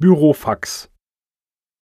Bürofax.